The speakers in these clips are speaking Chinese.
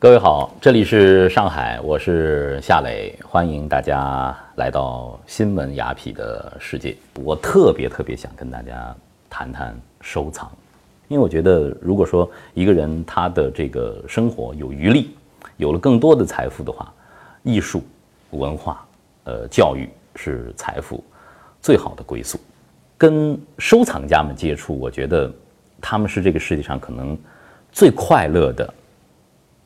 各位好，这里是上海，我是夏磊，欢迎大家来到新闻雅痞的世界。我特别特别想跟大家谈谈收藏，因为我觉得，如果说一个人他的这个生活有余力，有了更多的财富的话，艺术、文化、呃，教育是财富最好的归宿。跟收藏家们接触，我觉得他们是这个世界上可能最快乐的。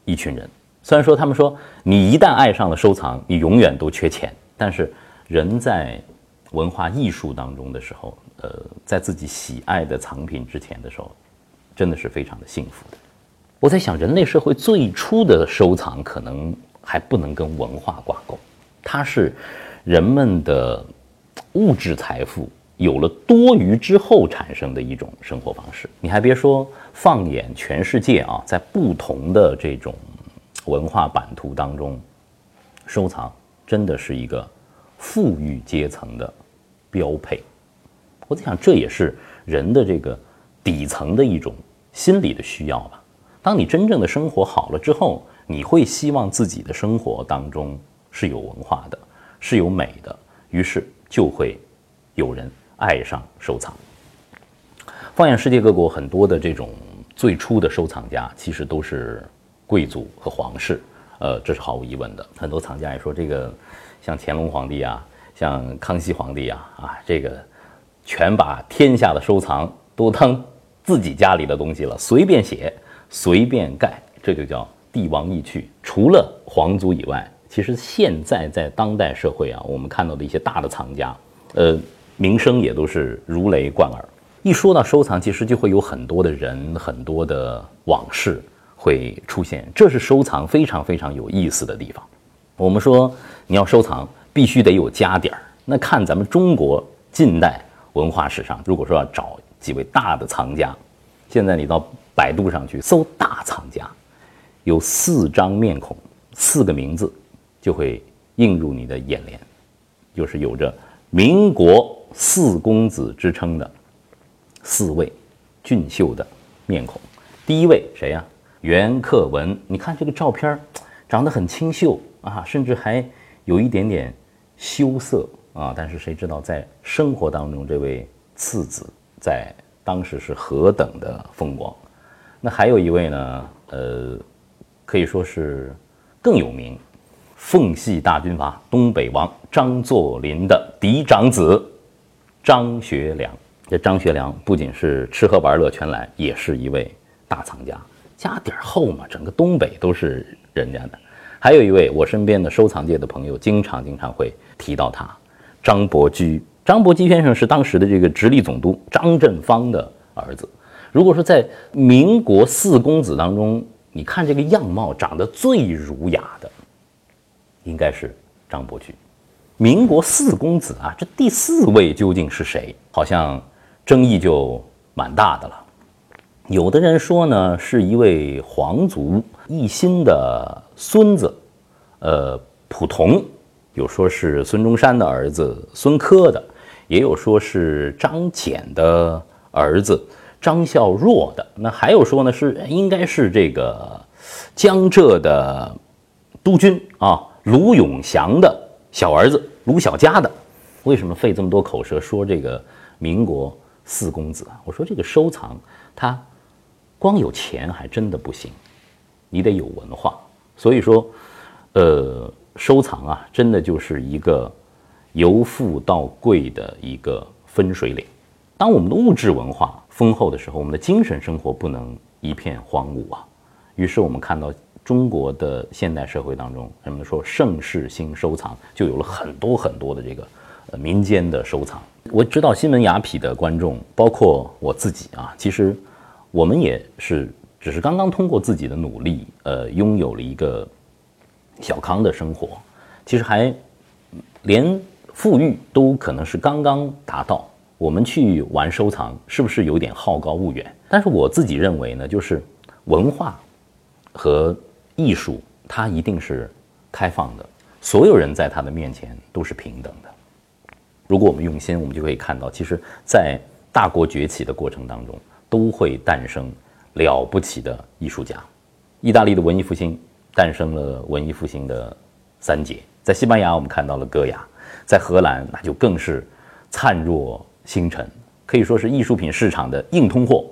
一群人，虽然说他们说你一旦爱上了收藏，你永远都缺钱。但是人在文化艺术当中的时候，呃，在自己喜爱的藏品之前的时候，真的是非常的幸福的。我在想，人类社会最初的收藏可能还不能跟文化挂钩，它是人们的物质财富有了多余之后产生的一种生活方式。你还别说。放眼全世界啊，在不同的这种文化版图当中，收藏真的是一个富裕阶层的标配。我在想，这也是人的这个底层的一种心理的需要吧。当你真正的生活好了之后，你会希望自己的生活当中是有文化的，是有美的，于是就会有人爱上收藏。放眼世界各国，很多的这种最初的收藏家其实都是贵族和皇室，呃，这是毫无疑问的。很多藏家也说，这个像乾隆皇帝啊，像康熙皇帝啊，啊，这个全把天下的收藏都当自己家里的东西了，随便写，随便盖，这就叫帝王意趣。除了皇族以外，其实现在在当代社会啊，我们看到的一些大的藏家，呃，名声也都是如雷贯耳。一说到收藏，其实就会有很多的人、很多的往事会出现，这是收藏非常非常有意思的地方。我们说你要收藏，必须得有家底儿。那看咱们中国近代文化史上，如果说要找几位大的藏家，现在你到百度上去搜“大藏家”，有四张面孔、四个名字，就会映入你的眼帘，就是有着“民国四公子”之称的。四位俊秀的面孔，第一位谁呀？袁克文。你看这个照片长得很清秀啊，甚至还有一点点羞涩啊。但是谁知道在生活当中，这位次子在当时是何等的风光？那还有一位呢？呃，可以说是更有名，奉系大军阀东北王张作霖的嫡长子张学良。这张学良不仅是吃喝玩乐全来，也是一位大藏家，家底儿厚嘛，整个东北都是人家的。还有一位我身边的收藏界的朋友，经常经常会提到他，张伯驹。张伯驹先生是当时的这个直隶总督张振芳的儿子。如果说在民国四公子当中，你看这个样貌长得最儒雅的，应该是张伯驹。民国四公子啊，这第四位究竟是谁？好像。争议就蛮大的了，有的人说呢，是一位皇族奕欣的孙子，呃，溥同，有说是孙中山的儿子孙科的，也有说是张謇的儿子张孝若的，那还有说呢，是应该是这个江浙的督军啊卢永祥的小儿子卢小佳的，为什么费这么多口舌说这个民国？四公子啊，我说这个收藏，它光有钱还真的不行，你得有文化。所以说，呃，收藏啊，真的就是一个由富到贵的一个分水岭。当我们的物质文化丰厚的时候，我们的精神生活不能一片荒芜啊。于是我们看到中国的现代社会当中，人们说盛世兴收藏，就有了很多很多的这个呃民间的收藏。我知道新闻雅痞的观众，包括我自己啊，其实我们也是只是刚刚通过自己的努力，呃，拥有了一个小康的生活，其实还连富裕都可能是刚刚达到。我们去玩收藏，是不是有点好高骛远？但是我自己认为呢，就是文化和艺术，它一定是开放的，所有人在它的面前都是平等的。如果我们用心，我们就可以看到，其实，在大国崛起的过程当中，都会诞生了不起的艺术家。意大利的文艺复兴诞生了文艺复兴的三杰。在西班牙，我们看到了戈雅；在荷兰，那就更是灿若星辰，可以说是艺术品市场的硬通货。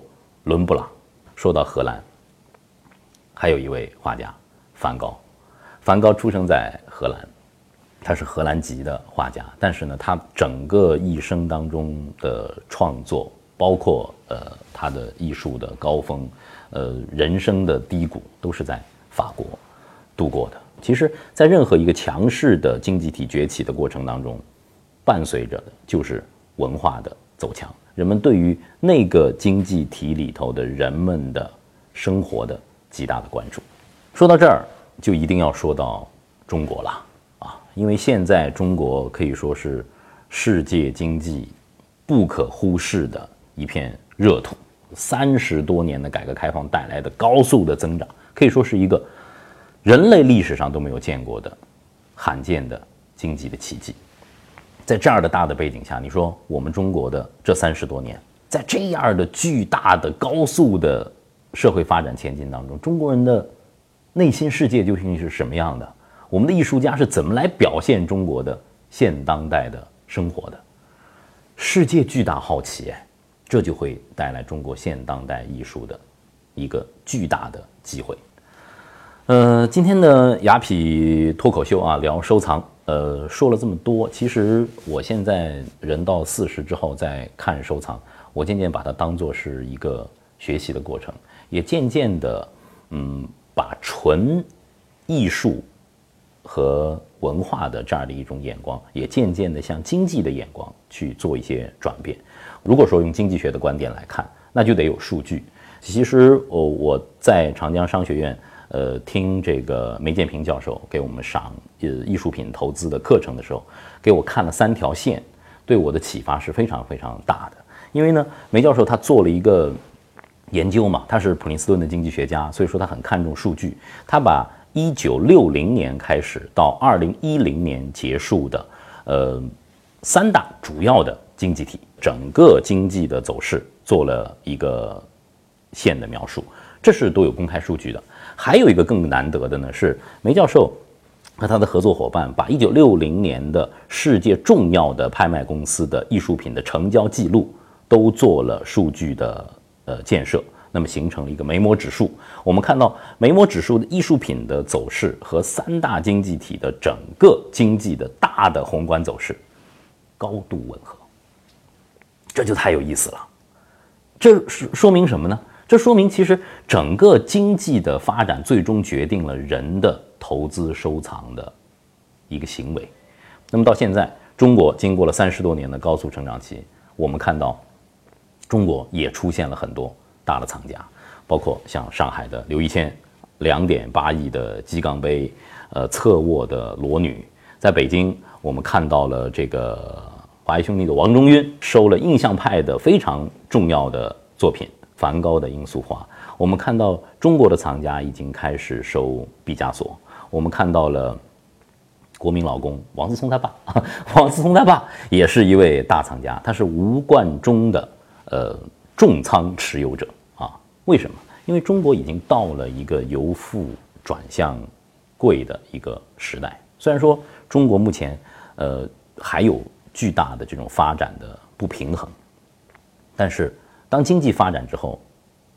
伦布朗。说到荷兰，还有一位画家梵高。梵高出生在荷兰，他是荷兰籍的画家，但是呢，他整个一生当中的创作，包括呃他的艺术的高峰，呃人生的低谷，都是在法国度过的。其实，在任何一个强势的经济体崛起的过程当中，伴随着的就是文化的走强，人们对于那个经济体里头的人们的生活的极大的关注。说到这儿，就一定要说到中国了啊，因为现在中国可以说是世界经济不可忽视的一片热土，三十多年的改革开放带来的高速的增长，可以说是一个。人类历史上都没有见过的罕见的经济的奇迹，在这样的大的背景下，你说我们中国的这三十多年，在这样的巨大的高速的社会发展前进当中，中国人的内心世界究竟是什么样的？我们的艺术家是怎么来表现中国的现当代的生活的？世界巨大好奇，这就会带来中国现当代艺术的一个巨大的机会。呃，今天的雅痞脱口秀啊，聊收藏。呃，说了这么多，其实我现在人到四十之后再看收藏，我渐渐把它当做是一个学习的过程，也渐渐的，嗯，把纯艺术和文化的这样的一种眼光，也渐渐的向经济的眼光去做一些转变。如果说用经济学的观点来看，那就得有数据。其实，我我在长江商学院。呃，听这个梅建平教授给我们上呃艺术品投资的课程的时候，给我看了三条线，对我的启发是非常非常大的。因为呢，梅教授他做了一个研究嘛，他是普林斯顿的经济学家，所以说他很看重数据。他把一九六零年开始到二零一零年结束的呃三大主要的经济体整个经济的走势做了一个线的描述，这是都有公开数据的。还有一个更难得的呢，是梅教授和他的合作伙伴把一九六零年的世界重要的拍卖公司的艺术品的成交记录都做了数据的呃建设，那么形成了一个梅摩指数。我们看到梅摩指数的艺术品的走势和三大经济体的整个经济的大的宏观走势高度吻合，这就太有意思了。这是说明什么呢？这说明，其实整个经济的发展最终决定了人的投资收藏的一个行为。那么到现在，中国经过了三十多年的高速成长期，我们看到中国也出现了很多大的藏家，包括像上海的刘一谦，两点八亿的鸡缸杯，呃，侧卧的裸女；在北京，我们看到了这个华谊兄弟的王中军收了印象派的非常重要的作品。梵高的罂粟花，我们看到中国的藏家已经开始收毕加索。我们看到了国民老公王思聪他爸，王思聪他爸也是一位大藏家，他是吴冠中的呃重仓持有者啊。为什么？因为中国已经到了一个由富转向贵的一个时代。虽然说中国目前呃还有巨大的这种发展的不平衡，但是。当经济发展之后，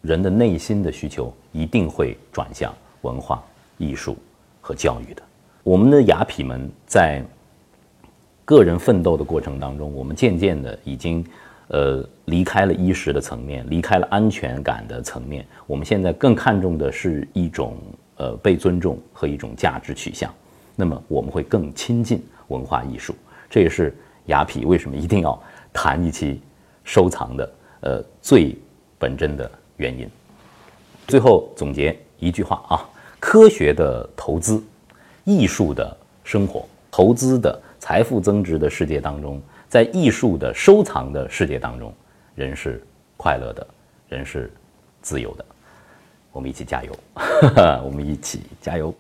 人的内心的需求一定会转向文化艺术和教育的。我们的雅痞们在个人奋斗的过程当中，我们渐渐的已经呃离开了衣食的层面，离开了安全感的层面。我们现在更看重的是一种呃被尊重和一种价值取向。那么我们会更亲近文化艺术，这也是雅痞为什么一定要谈一期收藏的。呃，最本真的原因。最后总结一句话啊：科学的投资、艺术的生活、投资的财富增值的世界当中，在艺术的收藏的世界当中，人是快乐的，人是自由的。我们一起加油，我们一起加油。